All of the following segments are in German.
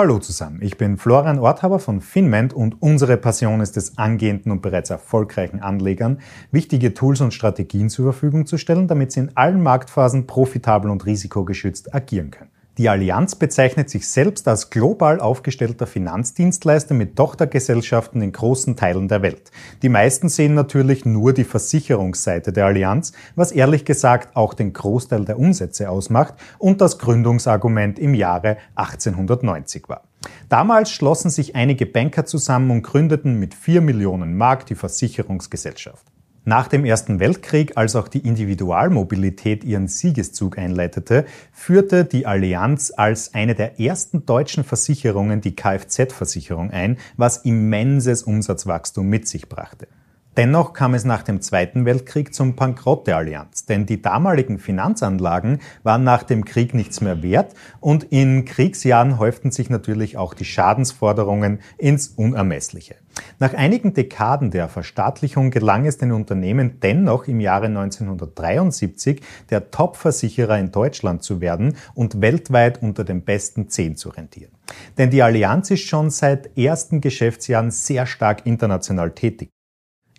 Hallo zusammen, ich bin Florian Orthaber von Finment und unsere Passion ist es, angehenden und bereits erfolgreichen Anlegern wichtige Tools und Strategien zur Verfügung zu stellen, damit sie in allen Marktphasen profitabel und risikogeschützt agieren können. Die Allianz bezeichnet sich selbst als global aufgestellter Finanzdienstleister mit Tochtergesellschaften in großen Teilen der Welt. Die meisten sehen natürlich nur die Versicherungsseite der Allianz, was ehrlich gesagt auch den Großteil der Umsätze ausmacht und das Gründungsargument im Jahre 1890 war. Damals schlossen sich einige Banker zusammen und gründeten mit 4 Millionen Mark die Versicherungsgesellschaft. Nach dem Ersten Weltkrieg, als auch die Individualmobilität ihren Siegeszug einleitete, führte die Allianz als eine der ersten deutschen Versicherungen die Kfz-Versicherung ein, was immenses Umsatzwachstum mit sich brachte. Dennoch kam es nach dem Zweiten Weltkrieg zum Bankrott der Allianz, denn die damaligen Finanzanlagen waren nach dem Krieg nichts mehr wert und in Kriegsjahren häuften sich natürlich auch die Schadensforderungen ins Unermessliche. Nach einigen Dekaden der Verstaatlichung gelang es den Unternehmen dennoch im Jahre 1973 der Top-Versicherer in Deutschland zu werden und weltweit unter den besten zehn zu rentieren. Denn die Allianz ist schon seit ersten Geschäftsjahren sehr stark international tätig.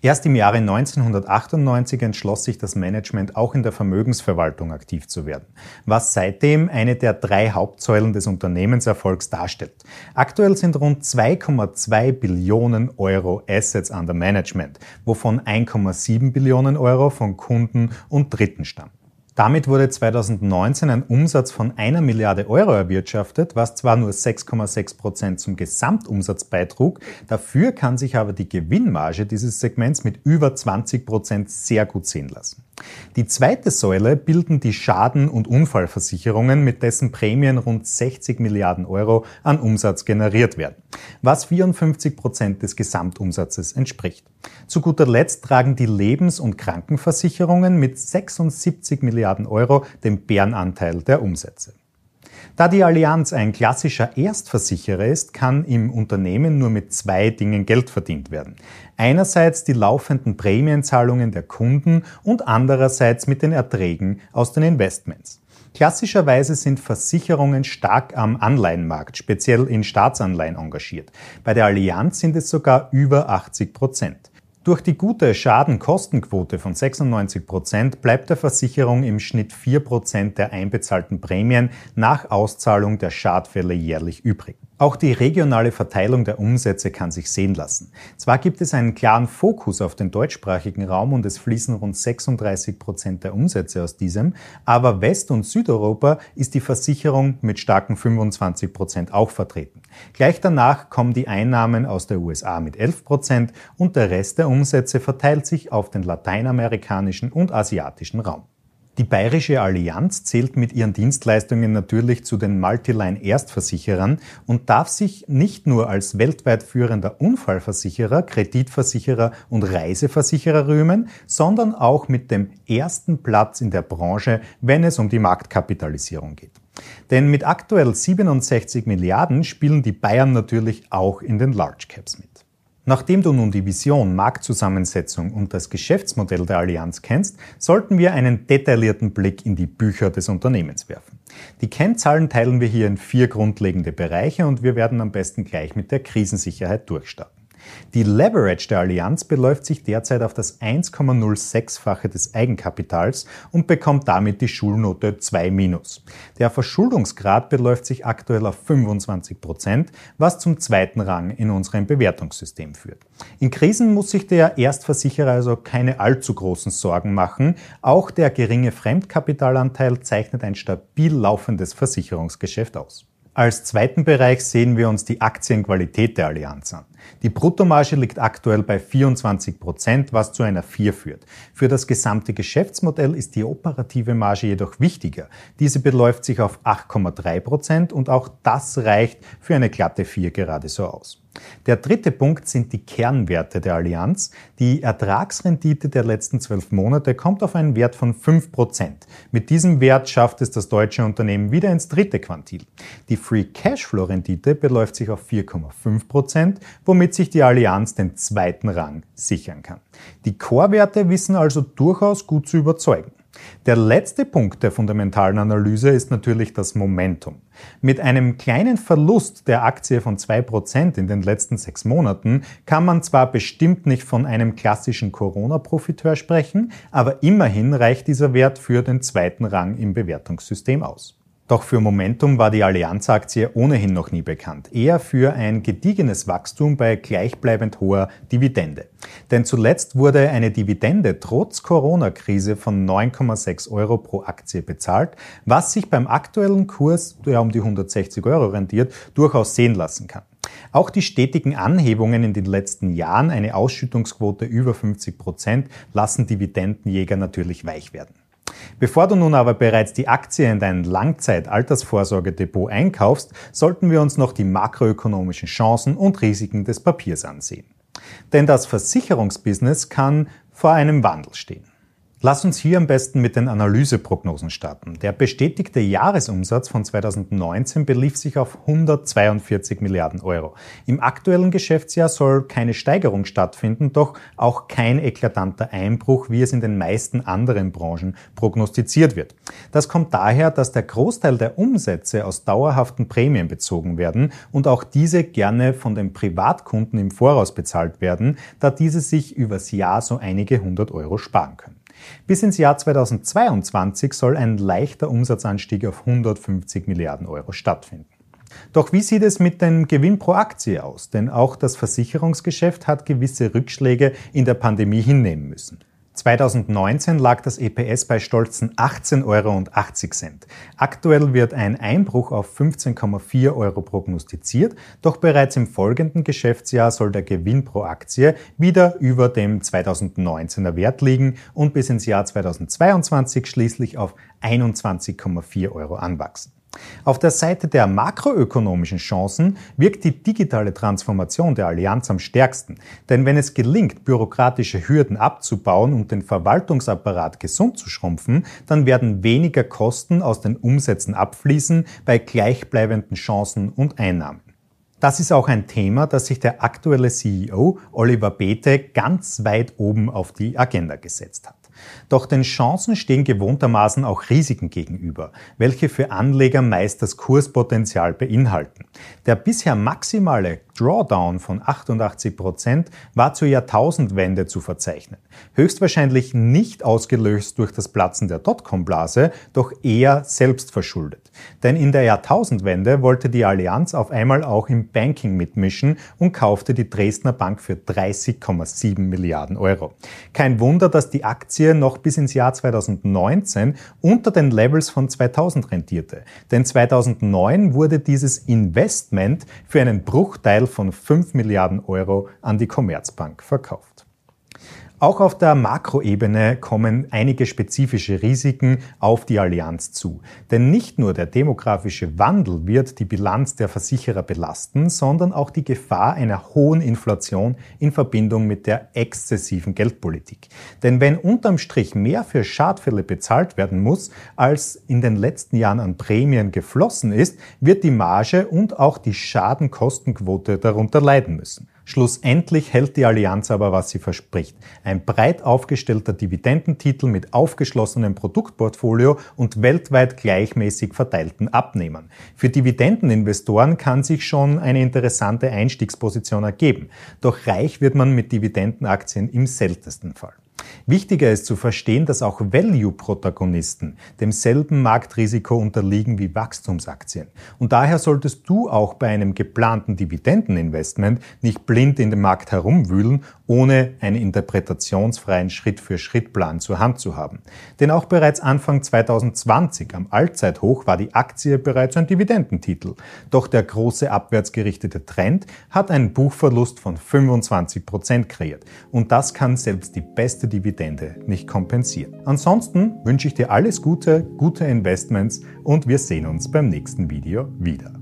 Erst im Jahre 1998 entschloss sich das Management auch in der Vermögensverwaltung aktiv zu werden, was seitdem eine der drei Hauptsäulen des Unternehmenserfolgs darstellt. Aktuell sind rund 2,2 Billionen Euro Assets under Management, wovon 1,7 Billionen Euro von Kunden und Dritten stammen. Damit wurde 2019 ein Umsatz von einer Milliarde Euro erwirtschaftet, was zwar nur 6,6 Prozent zum Gesamtumsatz beitrug, dafür kann sich aber die Gewinnmarge dieses Segments mit über 20 Prozent sehr gut sehen lassen. Die zweite Säule bilden die Schaden- und Unfallversicherungen, mit dessen Prämien rund 60 Milliarden Euro an Umsatz generiert werden, was 54 Prozent des Gesamtumsatzes entspricht. Zu guter Letzt tragen die Lebens- und Krankenversicherungen mit 76 Milliarden Euro den Bärenanteil der Umsätze. Da die Allianz ein klassischer Erstversicherer ist, kann im Unternehmen nur mit zwei Dingen Geld verdient werden. Einerseits die laufenden Prämienzahlungen der Kunden und andererseits mit den Erträgen aus den Investments. Klassischerweise sind Versicherungen stark am Anleihenmarkt, speziell in Staatsanleihen engagiert. Bei der Allianz sind es sogar über 80 Prozent. Durch die gute Schadenkostenquote von 96 Prozent bleibt der Versicherung im Schnitt 4 Prozent der einbezahlten Prämien nach Auszahlung der Schadfälle jährlich übrig. Auch die regionale Verteilung der Umsätze kann sich sehen lassen. Zwar gibt es einen klaren Fokus auf den deutschsprachigen Raum und es fließen rund 36 Prozent der Umsätze aus diesem, aber West- und Südeuropa ist die Versicherung mit starken 25 Prozent auch vertreten. Gleich danach kommen die Einnahmen aus der USA mit 11 Prozent und der Rest der Umsätze verteilt sich auf den lateinamerikanischen und asiatischen Raum. Die Bayerische Allianz zählt mit ihren Dienstleistungen natürlich zu den Multiline-Erstversicherern und darf sich nicht nur als weltweit führender Unfallversicherer, Kreditversicherer und Reiseversicherer rühmen, sondern auch mit dem ersten Platz in der Branche, wenn es um die Marktkapitalisierung geht. Denn mit aktuell 67 Milliarden spielen die Bayern natürlich auch in den Large Caps mit. Nachdem du nun die Vision, Marktzusammensetzung und das Geschäftsmodell der Allianz kennst, sollten wir einen detaillierten Blick in die Bücher des Unternehmens werfen. Die Kennzahlen teilen wir hier in vier grundlegende Bereiche und wir werden am besten gleich mit der Krisensicherheit durchstarten. Die Leverage der Allianz beläuft sich derzeit auf das 1,06-fache des Eigenkapitals und bekommt damit die Schulnote 2-. Der Verschuldungsgrad beläuft sich aktuell auf 25 Prozent, was zum zweiten Rang in unserem Bewertungssystem führt. In Krisen muss sich der Erstversicherer also keine allzu großen Sorgen machen. Auch der geringe Fremdkapitalanteil zeichnet ein stabil laufendes Versicherungsgeschäft aus. Als zweiten Bereich sehen wir uns die Aktienqualität der Allianz an. Die Bruttomarge liegt aktuell bei 24 Prozent, was zu einer 4 führt. Für das gesamte Geschäftsmodell ist die operative Marge jedoch wichtiger. Diese beläuft sich auf 8,3 Prozent und auch das reicht für eine glatte 4 gerade so aus. Der dritte Punkt sind die Kernwerte der Allianz. Die Ertragsrendite der letzten zwölf Monate kommt auf einen Wert von 5%. Mit diesem Wert schafft es das deutsche Unternehmen wieder ins dritte Quantil. Die Free Cashflow Rendite beläuft sich auf 4,5%, womit sich die Allianz den zweiten Rang sichern kann. Die Core-Werte wissen also durchaus gut zu überzeugen. Der letzte Punkt der fundamentalen Analyse ist natürlich das Momentum. Mit einem kleinen Verlust der Aktie von 2% in den letzten sechs Monaten kann man zwar bestimmt nicht von einem klassischen Corona-Profiteur sprechen, aber immerhin reicht dieser Wert für den zweiten Rang im Bewertungssystem aus. Doch für Momentum war die Allianz-Aktie ohnehin noch nie bekannt, eher für ein gediegenes Wachstum bei gleichbleibend hoher Dividende. Denn zuletzt wurde eine Dividende trotz Corona-Krise von 9,6 Euro pro Aktie bezahlt, was sich beim aktuellen Kurs, der um die 160 Euro rendiert, durchaus sehen lassen kann. Auch die stetigen Anhebungen in den letzten Jahren, eine Ausschüttungsquote über 50 Prozent, lassen Dividendenjäger natürlich weich werden. Bevor du nun aber bereits die Aktie in dein Langzeit-Altersvorsorgedepot einkaufst, sollten wir uns noch die makroökonomischen Chancen und Risiken des Papiers ansehen. Denn das Versicherungsbusiness kann vor einem Wandel stehen. Lass uns hier am besten mit den Analyseprognosen starten. Der bestätigte Jahresumsatz von 2019 belief sich auf 142 Milliarden Euro. Im aktuellen Geschäftsjahr soll keine Steigerung stattfinden, doch auch kein eklatanter Einbruch, wie es in den meisten anderen Branchen prognostiziert wird. Das kommt daher, dass der Großteil der Umsätze aus dauerhaften Prämien bezogen werden und auch diese gerne von den Privatkunden im Voraus bezahlt werden, da diese sich übers Jahr so einige hundert Euro sparen können. Bis ins Jahr 2022 soll ein leichter Umsatzanstieg auf 150 Milliarden Euro stattfinden. Doch wie sieht es mit dem Gewinn pro Aktie aus? Denn auch das Versicherungsgeschäft hat gewisse Rückschläge in der Pandemie hinnehmen müssen. 2019 lag das EPS bei stolzen 18,80 Euro. Aktuell wird ein Einbruch auf 15,4 Euro prognostiziert, doch bereits im folgenden Geschäftsjahr soll der Gewinn pro Aktie wieder über dem 2019er Wert liegen und bis ins Jahr 2022 schließlich auf 21,4 Euro anwachsen. Auf der Seite der makroökonomischen Chancen wirkt die digitale Transformation der Allianz am stärksten. Denn wenn es gelingt, bürokratische Hürden abzubauen und den Verwaltungsapparat gesund zu schrumpfen, dann werden weniger Kosten aus den Umsätzen abfließen bei gleichbleibenden Chancen und Einnahmen. Das ist auch ein Thema, das sich der aktuelle CEO Oliver Bethe ganz weit oben auf die Agenda gesetzt hat. Doch den Chancen stehen gewohntermaßen auch Risiken gegenüber, welche für Anleger meist das Kurspotenzial beinhalten. Der bisher maximale Drawdown von 88 Prozent war zur Jahrtausendwende zu verzeichnen. Höchstwahrscheinlich nicht ausgelöst durch das Platzen der Dotcom-Blase, doch eher selbst verschuldet. Denn in der Jahrtausendwende wollte die Allianz auf einmal auch im Banking mitmischen und kaufte die Dresdner Bank für 30,7 Milliarden Euro. Kein Wunder, dass die Aktie noch bis ins Jahr 2019 unter den Levels von 2000 rentierte. Denn 2009 wurde dieses Investment für einen Bruchteil von 5 Milliarden Euro an die Commerzbank verkauft. Auch auf der Makroebene kommen einige spezifische Risiken auf die Allianz zu. Denn nicht nur der demografische Wandel wird die Bilanz der Versicherer belasten, sondern auch die Gefahr einer hohen Inflation in Verbindung mit der exzessiven Geldpolitik. Denn wenn unterm Strich mehr für Schadfälle bezahlt werden muss, als in den letzten Jahren an Prämien geflossen ist, wird die Marge und auch die Schadenkostenquote darunter leiden müssen. Schlussendlich hält die Allianz aber, was sie verspricht. Ein breit aufgestellter Dividendentitel mit aufgeschlossenem Produktportfolio und weltweit gleichmäßig verteilten Abnehmern. Für Dividendeninvestoren kann sich schon eine interessante Einstiegsposition ergeben. Doch reich wird man mit Dividendenaktien im seltensten Fall. Wichtiger ist zu verstehen, dass auch Value-Protagonisten demselben Marktrisiko unterliegen wie Wachstumsaktien. Und daher solltest du auch bei einem geplanten Dividendeninvestment nicht blind in dem Markt herumwühlen, ohne einen interpretationsfreien Schritt-für-Schritt-Plan zur Hand zu haben. Denn auch bereits Anfang 2020 am Allzeithoch war die Aktie bereits ein Dividendentitel. Doch der große abwärtsgerichtete Trend hat einen Buchverlust von 25 Prozent kreiert. Und das kann selbst die beste Dividende nicht kompensieren. Ansonsten wünsche ich dir alles Gute, gute Investments und wir sehen uns beim nächsten Video wieder.